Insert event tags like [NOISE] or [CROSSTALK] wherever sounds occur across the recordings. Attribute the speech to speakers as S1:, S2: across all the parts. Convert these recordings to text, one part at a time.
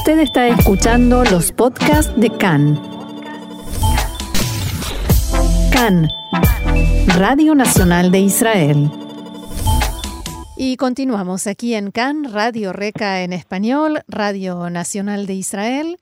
S1: Usted está escuchando los podcasts de CAN. CAN, Radio Nacional de Israel. Y continuamos aquí en CAN, Radio Reca en español, Radio Nacional de Israel.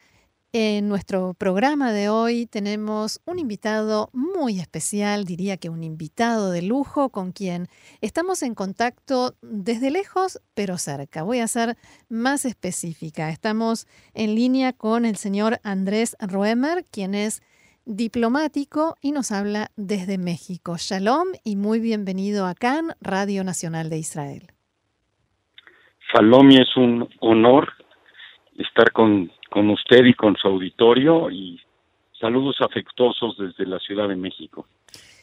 S1: En nuestro programa de hoy tenemos un invitado muy especial, diría que un invitado de lujo con quien estamos en contacto desde lejos pero cerca. Voy a ser más específica. Estamos en línea con el señor Andrés Roemer, quien es diplomático y nos habla desde México. Shalom y muy bienvenido a CAN, Radio Nacional de Israel.
S2: Shalom y es un honor estar con con usted y con su auditorio y saludos afectuosos desde la Ciudad de México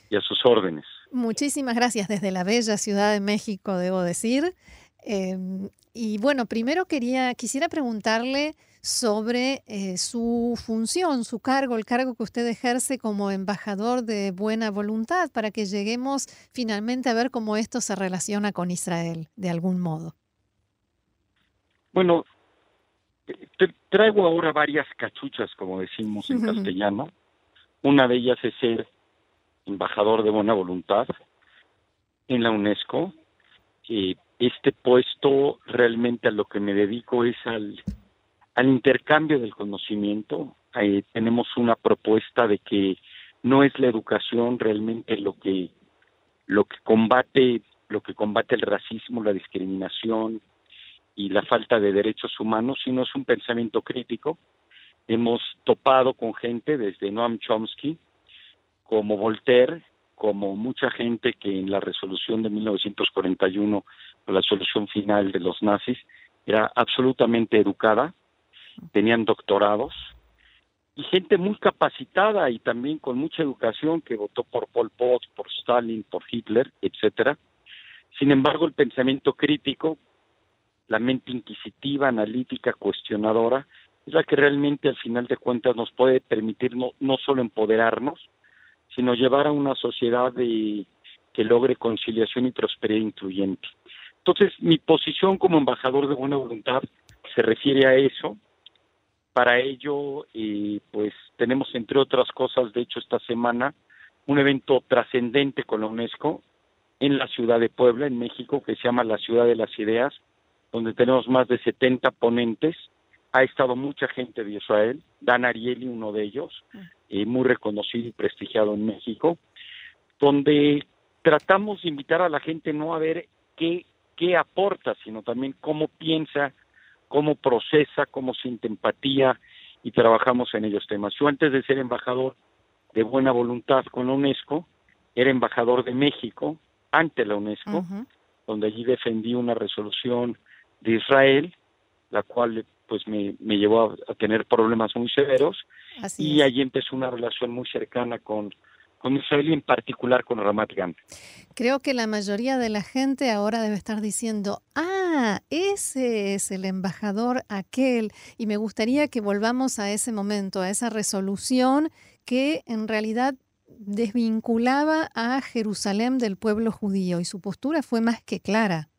S2: y a sus órdenes.
S1: Muchísimas gracias desde la bella Ciudad de México, debo decir. Em, y bueno, primero quería, quisiera preguntarle sobre eh, su función, su cargo, el cargo que usted ejerce como embajador de buena voluntad, para que lleguemos finalmente a ver cómo esto se relaciona con Israel, de algún modo.
S2: Bueno, traigo ahora varias cachuchas, como decimos en castellano. Una de ellas es ser embajador de buena voluntad en la UNESCO. este puesto realmente a lo que me dedico es al, al intercambio del conocimiento. tenemos una propuesta de que no es la educación realmente lo que lo que combate lo que combate el racismo, la discriminación, y la falta de derechos humanos, sino es un pensamiento crítico. Hemos topado con gente desde Noam Chomsky, como Voltaire, como mucha gente que en la resolución de 1941, la solución final de los nazis, era absolutamente educada, tenían doctorados, y gente muy capacitada y también con mucha educación que votó por Pol Pot, por Stalin, por Hitler, etcétera. Sin embargo, el pensamiento crítico la mente inquisitiva, analítica, cuestionadora, es la que realmente al final de cuentas nos puede permitir no, no solo empoderarnos, sino llevar a una sociedad que logre conciliación y prosperidad incluyente. Entonces, mi posición como embajador de buena voluntad se refiere a eso. Para ello, eh, pues tenemos, entre otras cosas, de hecho, esta semana, un evento trascendente con la UNESCO en la ciudad de Puebla, en México, que se llama la Ciudad de las Ideas, donde tenemos más de 70 ponentes. Ha estado mucha gente de Israel, Dan Ariely, uno de ellos, eh, muy reconocido y prestigiado en México, donde tratamos de invitar a la gente no a ver qué, qué aporta, sino también cómo piensa, cómo procesa, cómo siente empatía y trabajamos en ellos temas. Yo antes de ser embajador de buena voluntad con la UNESCO, era embajador de México ante la UNESCO, donde allí defendí una resolución de Israel, la cual pues me, me llevó a, tener problemas muy severos y allí empezó una relación muy cercana con, con Israel y en particular con Ramat Gan.
S1: Creo que la mayoría de la gente ahora debe estar diciendo, ah, ese es el embajador aquel, y me gustaría que volvamos a ese momento, a esa resolución que en realidad desvinculaba a Jerusalén del pueblo judío y su postura fue más que clara.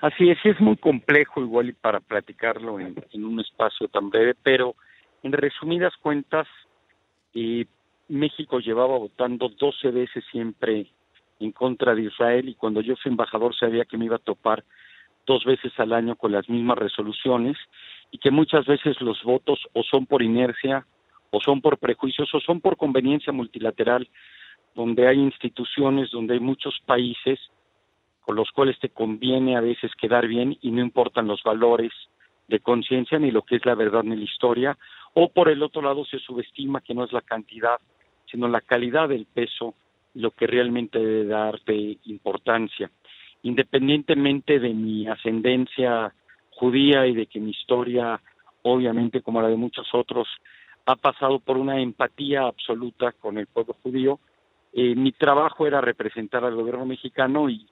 S2: Así es, es muy complejo igual y para platicarlo en, un espacio tan breve, pero en resumidas cuentas, eh, México llevaba votando 12 veces siempre en contra de Israel y cuando yo fui embajador sabía que me iba a topar dos veces al año con las mismas resoluciones y que muchas veces los votos o son por inercia o son por prejuicios o son por conveniencia multilateral, donde hay instituciones, donde hay muchos países los cuales te conviene a veces quedar bien y no importan los valores de conciencia ni lo que es la verdad ni la historia, o por el otro lado se subestima que no es la cantidad, sino la calidad del peso lo que realmente debe darte importancia. Independientemente de mi ascendencia judía y de que mi historia, obviamente como la de muchos otros, ha pasado por una empatía absoluta con el pueblo judío, eh, mi trabajo era representar al gobierno mexicano y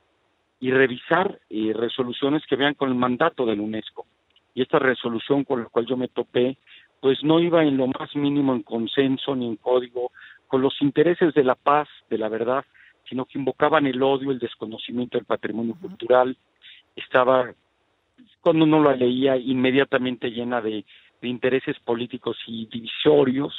S2: y revisar eh, resoluciones que vean con el mandato del UNESCO. Y esta resolución con la cual yo me topé, pues no iba en lo más mínimo en consenso ni en código con los intereses de la paz, de la verdad, sino que invocaban el odio, el desconocimiento del patrimonio cultural, estaba cuando uno la leía inmediatamente llena de, intereses políticos y divisorios.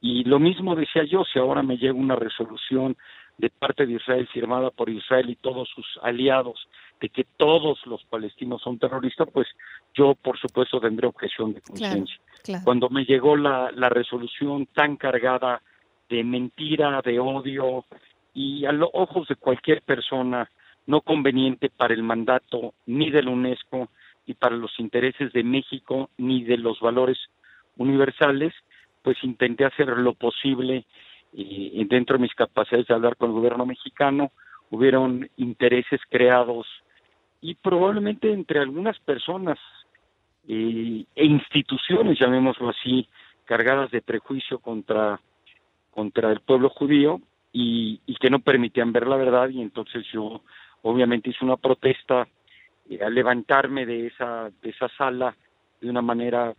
S2: Y lo mismo decía yo, si ahora me llega una resolución de parte de Israel firmada por Israel y todos sus aliados de que todos los palestinos son terroristas, pues yo por supuesto tendré objeción de conciencia. Cuando me llegó la, la resolución tan cargada de mentira, de odio y a los ojos de cualquier persona no conveniente para el mandato ni de la UNESCO y para los intereses de México ni de los valores universales, pues intenté hacer lo posible y dentro de mis capacidades de hablar con el gobierno mexicano, hubieron intereses creados y probablemente entre algunas personas eh, e instituciones, llamémoslo así, cargadas de prejuicio contra, contra el pueblo judío y, y que no permitían ver la verdad. Y entonces yo obviamente hice una protesta eh, al levantarme de esa, de esa sala de una manera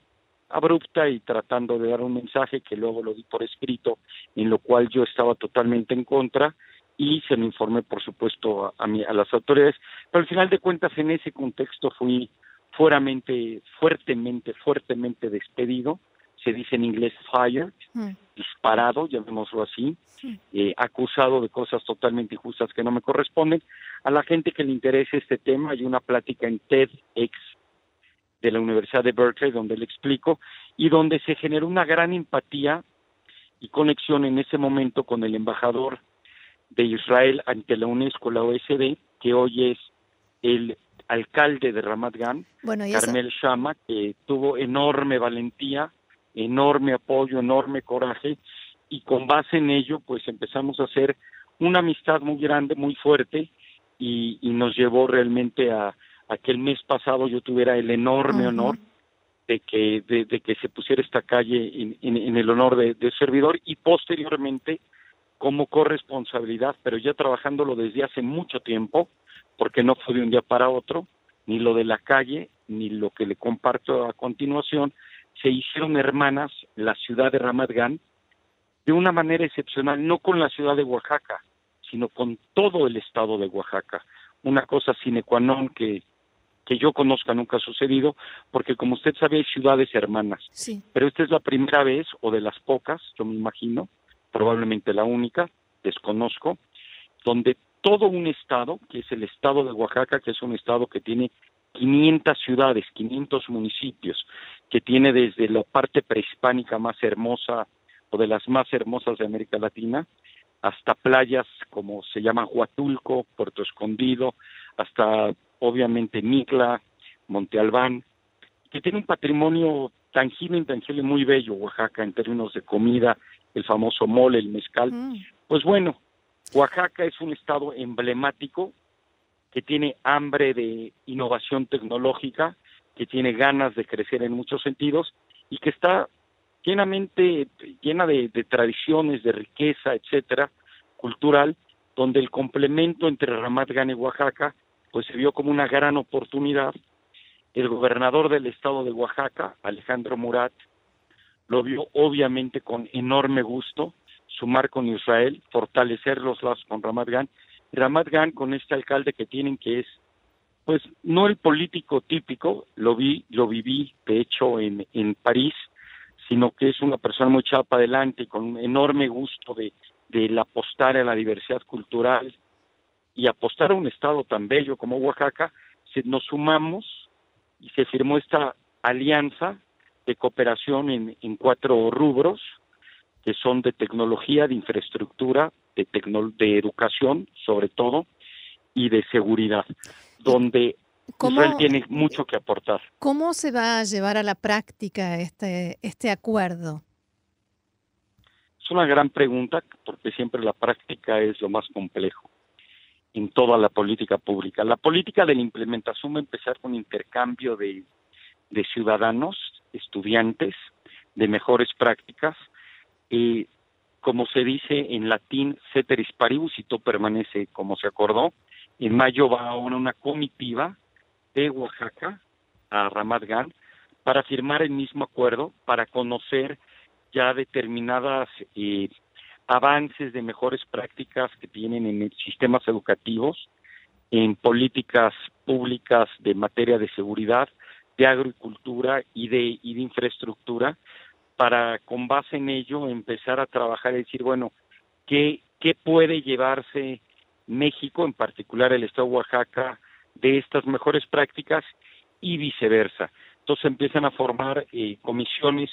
S2: abrupta y tratando de dar un mensaje que luego lo di por escrito, en lo cual yo estaba totalmente en contra y se me informé, por supuesto, a, a, las autoridades. Pero al final de cuentas, en ese contexto fui fueramente, fuertemente, fuertemente despedido. Se dice en inglés fired, mm. disparado, llamémoslo así, eh, acusado de cosas totalmente injustas que no me corresponden. A la gente que le interese este tema, hay una plática en TEDx de la Universidad de Berkeley donde le explico y donde se generó una gran empatía y conexión en ese momento con el embajador de Israel ante la UNESCO, la OSD, que hoy es el alcalde de Ramat Gan, Carmel Shama, que tuvo enorme valentía, enorme apoyo, enorme coraje, y con base en ello, pues empezamos a hacer una amistad muy grande, muy fuerte, y, nos llevó realmente a, que el mes pasado yo tuviera el enorme honor de que, de, que se pusiera esta calle en, el honor de, de servidor, y posteriormente como corresponsabilidad, pero ya trabajándolo desde hace mucho tiempo, porque no fue de un día para otro, ni lo de la calle, ni lo que le comparto a continuación, se hicieron hermanas la ciudad de Ramat Gan de una manera excepcional, no con la ciudad de Oaxaca, sino con todo el estado de Oaxaca. Una cosa sine qua non que, que yo conozca nunca ha sucedido, porque como usted sabe hay ciudades hermanas, sí. pero esta es la primera vez, o de las pocas, yo me imagino, probablemente la única, desconozco, donde todo un estado, que es el estado de Oaxaca, que es un estado que tiene 500 ciudades, 500 municipios, que tiene desde la parte prehispánica más hermosa o de las más hermosas de América Latina, hasta playas como se llama Huatulco, Puerto Escondido, hasta obviamente Micla, Monte Albán, que tiene un patrimonio tangible intangible muy bello, Oaxaca, en términos de comida, el famoso mole, el mezcal. Mm. Pues bueno, Oaxaca es un estado emblemático que tiene hambre de innovación tecnológica, que tiene ganas de crecer en muchos sentidos y que está llenamente llena de, tradiciones, de riqueza, etcétera, cultural, donde el complemento entre Ramat Gan y Oaxaca pues se vio como una gran oportunidad. El gobernador del estado de Oaxaca, Alejandro Murat, lo vio obviamente con enorme gusto, sumar con Israel, fortalecer los lazos con Ramat Gan. Ramat Gan con este alcalde que tienen que es, pues no el político típico, lo vi, lo viví de hecho en, en París, sino que es una persona muy chapa adelante y con un enorme gusto de, de apostar a la diversidad cultural y apostar a un estado tan bello como Oaxaca, se, nos sumamos y se firmó esta alianza de cooperación en, en cuatro rubros, que son de tecnología, de infraestructura, de, de educación, sobre todo, y de seguridad, donde Israel tiene mucho que aportar.
S1: ¿Cómo se va a llevar a la práctica este, este acuerdo?
S2: Es una gran pregunta, porque siempre la práctica es lo más complejo en toda la política pública. La política de la implementación va a empezar con intercambio de, de ciudadanos, estudiantes, de mejores prácticas, y como se dice en latín, ceteris paribus, y todo permanece como se acordó. En mayo va ahora una comitiva de Oaxaca a Ramat Gan para firmar el mismo acuerdo, para conocer ya determinadas eh, avances de mejores prácticas que tienen en sistemas educativos en políticas públicas de materia de seguridad, de agricultura y de, y de infraestructura, para con base en ello empezar a trabajar y decir, bueno, ¿qué, qué puede llevarse México, en particular el Estado de Oaxaca, de estas mejores prácticas y viceversa? Entonces empiezan a formar eh, comisiones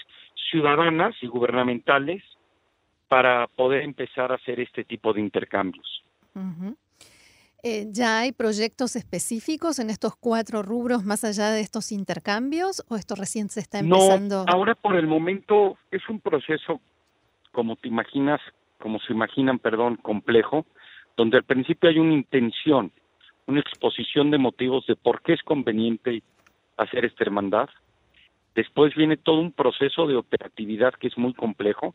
S2: ciudadanas y gubernamentales para poder empezar a hacer este tipo de intercambios.
S1: Eh, ¿Ya hay proyectos específicos en estos cuatro rubros más allá de estos intercambios o esto recién se está empezando?
S2: No, ahora por el momento es un proceso, como te imaginas, como se imaginan, perdón, complejo, donde al principio hay una intención, una exposición de motivos de por qué es conveniente hacer esta hermandad. Después viene todo un proceso de operatividad que es muy complejo.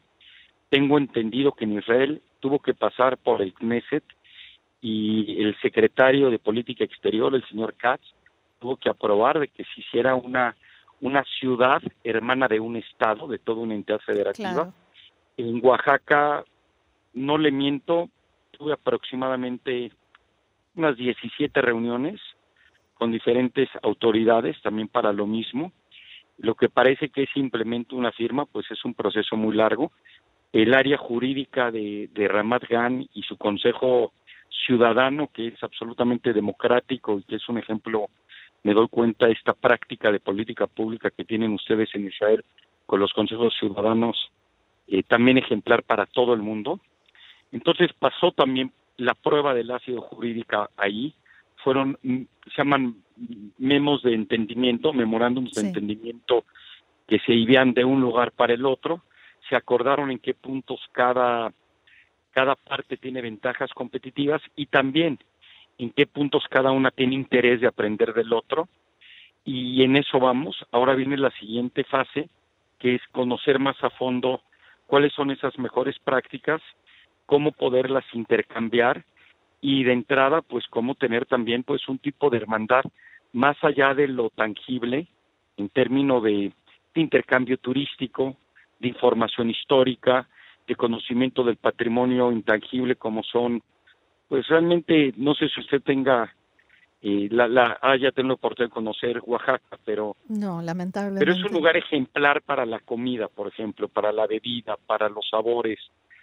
S2: Tengo entendido que en Israel tuvo que pasar por el Knesset y el secretario de Política Exterior, el señor Katz, tuvo que aprobar de que se hiciera una, una ciudad hermana de un estado, de toda una entidad federativa. En Oaxaca, no le miento, tuve aproximadamente unas 17 reuniones con diferentes autoridades también para lo mismo. Lo que parece que es simplemente una firma, pues es un proceso muy largo. El área jurídica de, de Ramat Gan y su consejo ciudadano que es absolutamente democrático y que es un ejemplo, me doy cuenta, esta práctica de política pública que tienen ustedes en Israel con los consejos ciudadanos, eh, también ejemplar para todo el mundo. Entonces pasó también la prueba del ácido jurídica ahí, fueron, mm, se llaman memos de entendimiento, memorándums de entendimiento que se iban de un lugar para el otro, se acordaron en qué puntos cada cada parte tiene ventajas competitivas y también en qué puntos cada una tiene interés de aprender del otro. Y en eso vamos. Ahora viene la siguiente fase, que es conocer más a fondo cuáles son esas mejores prácticas, cómo poderlas intercambiar y de entrada, pues cómo tener también pues un tipo de hermandad más allá de lo tangible en términos de intercambio turístico, de información histórica, de conocimiento del patrimonio intangible como son, pues realmente no sé si usted tenga eh, la, la haya tenido la oportunidad de conocer Oaxaca, pero
S1: no, lamentablemente.
S2: Pero es un lugar ejemplar para la comida, por ejemplo, para la bebida, para los sabores,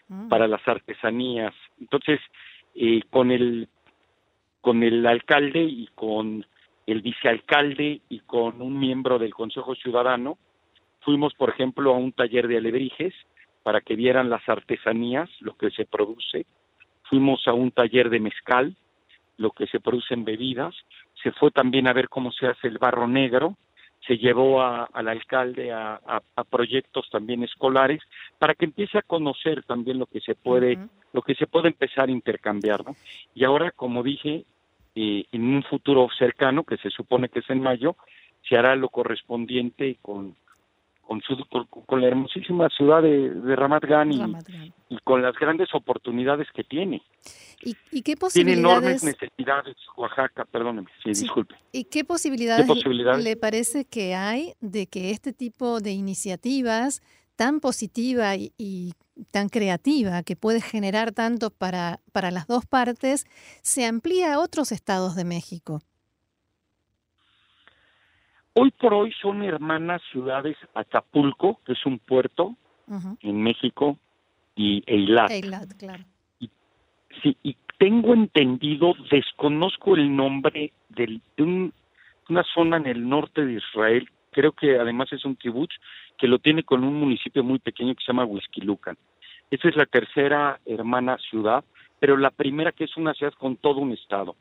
S2: mm. para las artesanías. Entonces, eh, con el con el alcalde y con el vicealcalde y con un miembro del Consejo Ciudadano, fuimos, por ejemplo, a un taller de alebrijes para que vieran las artesanías, lo que se produce. Fuimos a un taller de mezcal, lo que se produce en bebidas. Se fue también a ver cómo se hace el barro negro. Se llevó al alcalde a, proyectos también escolares para que empiece a conocer también lo que se puede, lo que se puede empezar a intercambiar, Y ahora, como dije, eh, en un futuro cercano, que se supone que es en mayo, se hará lo correspondiente con con, su, con, la hermosísima ciudad de, de Ramat Gan y, con las grandes oportunidades que tiene.
S1: ¿Y, qué posibilidades? Tiene
S2: enormes necesidades Oaxaca, perdóneme, sí, disculpe.
S1: ¿Y qué posibilidades, le parece que hay de que este tipo de iniciativas tan positiva y, y, tan creativa que puede generar tanto para, para las dos partes se amplía a otros estados de México?
S2: Hoy por hoy son hermanas ciudades Acapulco, que es un puerto en México, y Eilat.
S1: Eilat, claro.
S2: Y, sí, y tengo entendido, desconozco el nombre de una zona en el norte de Israel, creo que además es un kibutz, que lo tiene con un municipio muy pequeño que se llama Huizquilucan. Esa es la tercera hermana ciudad, pero la primera que es una ciudad con todo un estado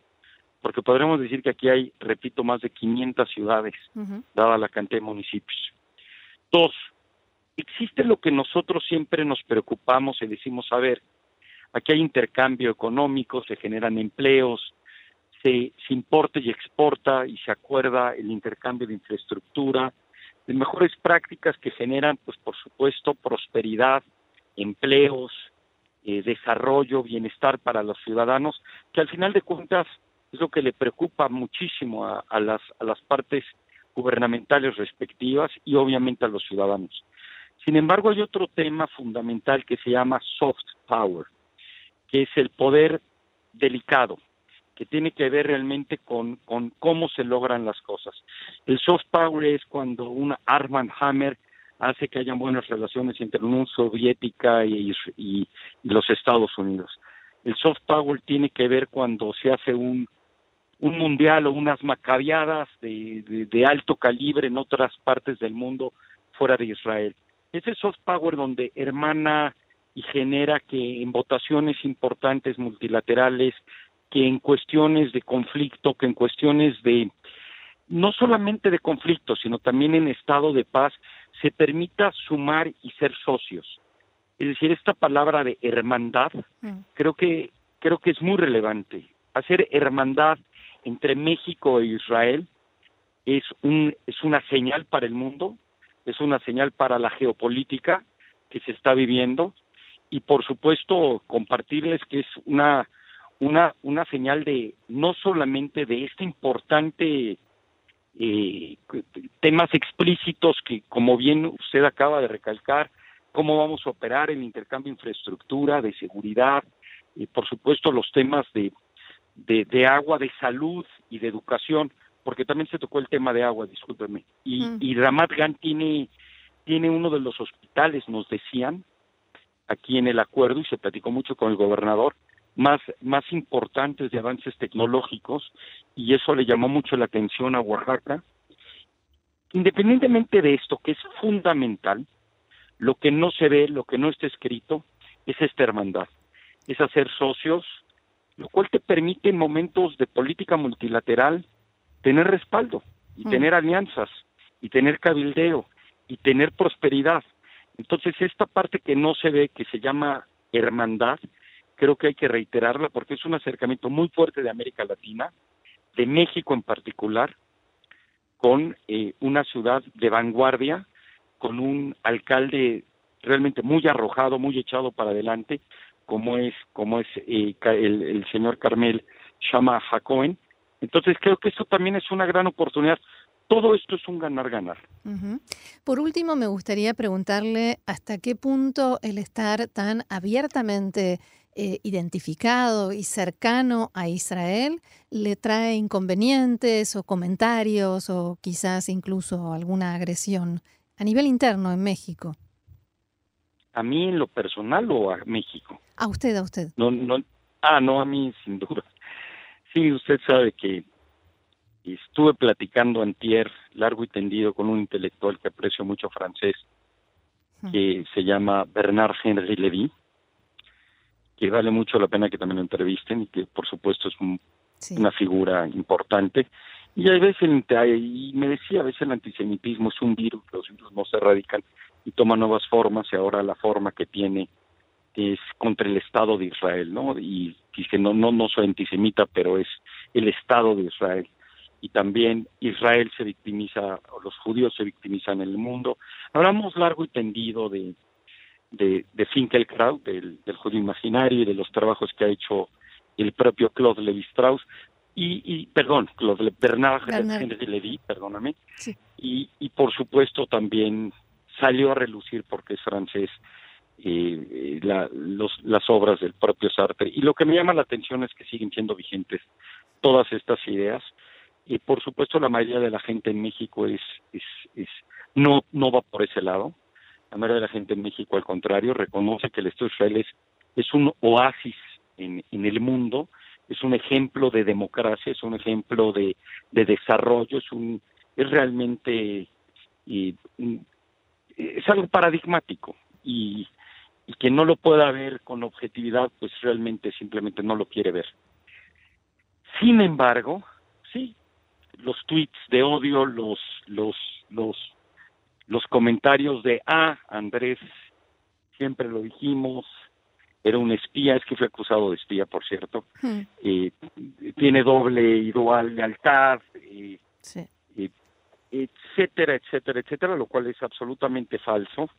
S2: porque podremos decir que aquí hay, repito, más de 500 ciudades, dada la cantidad de municipios. Dos, existe lo que nosotros siempre nos preocupamos y decimos, a ver, aquí hay intercambio económico, se generan empleos, se, se importa y exporta y se acuerda el intercambio de infraestructura, de mejores prácticas que generan, pues por supuesto, prosperidad, empleos, eh, desarrollo, bienestar para los ciudadanos, que al final de cuentas es lo que le preocupa muchísimo a, las, a las partes gubernamentales respectivas y obviamente a los ciudadanos. Sin embargo, hay otro tema fundamental que se llama soft power, que es el poder delicado, que tiene que ver realmente con, con cómo se logran las cosas. El soft power es cuando un Armand Hammer hace que hayan buenas relaciones entre la Unión Soviética y, los Estados Unidos. El soft power tiene que ver cuando se hace un, un mundial o unas macabiadas de, de, alto calibre en otras partes del mundo fuera de Israel. Ese soft power donde hermana y genera que en votaciones importantes multilaterales, que en cuestiones de conflicto, que en cuestiones de no solamente de conflicto, sino también en estado de paz, se permita sumar y ser socios. Es decir, esta palabra de hermandad mm. creo que creo que es muy relevante. Hacer hermandad entre México e Israel es un es una señal para el mundo, es una señal para la geopolítica que se está viviendo y por supuesto compartirles que es una una señal de no solamente de este importante eh, temas explícitos que, como bien usted acaba de recalcar, cómo vamos a operar el intercambio de infraestructura, de seguridad, y por supuesto los temas de, de, agua, de salud y de educación, porque también se tocó el tema de agua, discúlpeme. Y, mm. y Ramat Gan tiene, tiene uno de los hospitales, nos decían, aquí en el acuerdo, y se platicó mucho con el gobernador, más, más importantes de avances tecnológicos y eso le llamó mucho la atención a Oaxaca. Independientemente de esto, que es fundamental, lo que no se ve, lo que no está escrito, es esta hermandad, es hacer socios, lo cual te permite en momentos de política multilateral tener respaldo y mm. tener alianzas y tener cabildeo y tener prosperidad. Entonces, esta parte que no se ve, que se llama hermandad, creo que hay que reiterarla porque es un acercamiento muy fuerte de América Latina, de México en particular, con eh, una ciudad de vanguardia, con un alcalde realmente muy arrojado, muy echado para adelante, como es como es eh, el, señor Carmel Shama Jacoen. Entonces creo que esto también es una gran oportunidad. Todo esto es un ganar-ganar.
S1: Por último, me gustaría preguntarle hasta qué punto el estar tan abiertamente eh, identificado y cercano a Israel le trae inconvenientes o comentarios o quizás incluso alguna agresión a nivel interno en México?
S2: ¿A mí en lo personal o a México?
S1: A usted, a usted.
S2: No, no, ah, no, a mí [LAUGHS] sin duda. Sí, usted sabe que estuve platicando antier largo y tendido con un intelectual que aprecio mucho francés, que se llama Bernard Henry Levy, que vale mucho la pena que también lo entrevisten y que por supuesto es una figura importante. Y a veces, y me decía, a veces el antisemitismo es un virus, los virus no se erradican y toma nuevas formas y ahora la forma que tiene es contra el Estado de Israel, ¿no? Y dice, no, no, no soy antisemita, pero es el Estado de Israel. Y también Israel se victimiza, o los judíos se victimizan en el mundo. Hablamos largo y tendido de, de, de Finkelkraut, del, del judío imaginario y de los trabajos que ha hecho el propio Claude Levi-Strauss, y, y, perdón, Claude Bernard, Henry Levy, perdóname, y, y por supuesto también salió a relucir porque es francés eh, la, los, las obras del propio Sartre. Y lo que me llama la atención es que siguen siendo vigentes todas estas ideas. Y por supuesto la mayoría de la gente en México es, es, es no, no va por ese lado. La mayoría de la gente en México, al contrario, reconoce que el Estado de Israel es, un oasis en, el mundo, es un ejemplo de democracia, es un ejemplo de, desarrollo, es, un, es realmente y, es algo paradigmático y, y quien no lo pueda ver con objetividad, pues realmente simplemente no lo quiere ver. Sin embargo, sí, los tweets de odio, los, los, los los comentarios de, ah, Andrés, siempre lo dijimos, era un espía, es que fue acusado de espía, por cierto, hmm. eh, tiene doble y dual lealtad, eh, eh, etcétera, etcétera, etcétera, lo cual es absolutamente falso.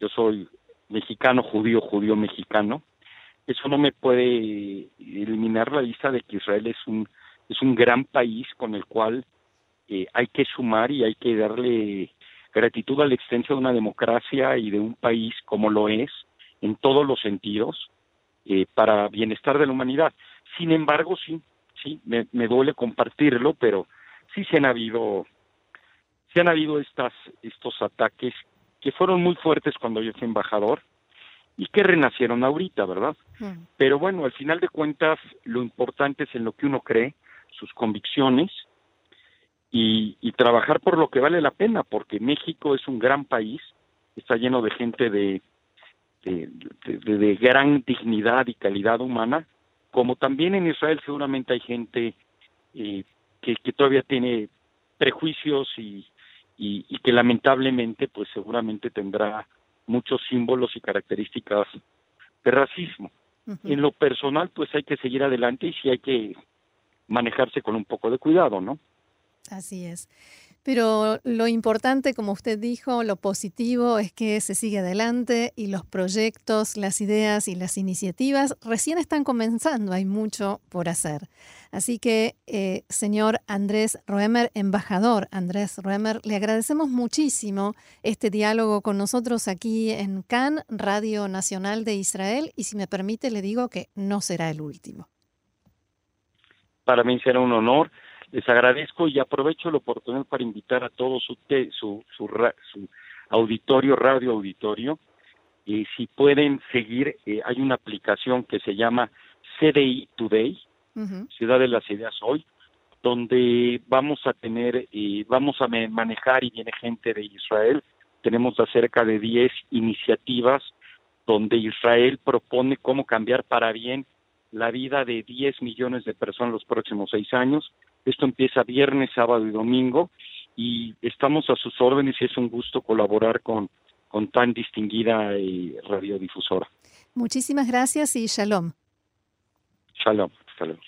S2: Yo soy mexicano, judío, judío mexicano. Eso no me puede eliminar la lista de que Israel es un es un gran país con el cual hay que sumar y hay que darle gratitud a la existencia de una democracia y de un país como lo es, en todos los sentidos, eh, para bienestar de la humanidad. Sin embargo, sí, sí, me, me duele compartirlo, pero sí se han habido, se han habido estas, estos ataques que fueron muy fuertes cuando yo fui embajador y que renacieron ahorita, ¿verdad? Mm. Pero bueno, al final de cuentas, lo importante es en lo que uno cree, sus convicciones y, y trabajar por lo que vale la pena, porque México es un gran país, está lleno de gente de, de, de, gran dignidad y calidad humana, como también en Israel seguramente hay gente eh, que, que todavía tiene prejuicios y, y, que lamentablemente pues seguramente tendrá muchos símbolos y características de racismo. En lo personal pues hay que seguir adelante y sí hay que manejarse con un poco de cuidado, ¿no?
S1: Así es. Pero lo importante, como usted dijo, lo positivo es que se sigue adelante y los proyectos, las ideas y las iniciativas recién están comenzando, hay mucho por hacer. Así que, eh, señor Andrés Roemer, embajador Andrés Roemer, le agradecemos muchísimo este diálogo con nosotros aquí en Cannes, Radio Nacional de Israel, y si me permite, le digo que no será el último.
S2: Para mí será un honor les agradezco y aprovecho la oportunidad para invitar a todos su, su, su, auditorio, radio auditorio, y si pueden seguir, eh, hay una aplicación que se llama CDI Today, Ciudad de las Ideas Hoy, donde vamos a tener, y vamos a manejar y viene gente de Israel, tenemos acerca de 10 iniciativas donde Israel propone cómo cambiar para bien la vida de 10 millones de personas los próximos seis años. Esto empieza viernes, sábado y domingo y estamos a sus órdenes y es un gusto colaborar con, con tan distinguida eh, radiodifusora.
S1: Muchísimas gracias y shalom.
S2: Shalom, shalom.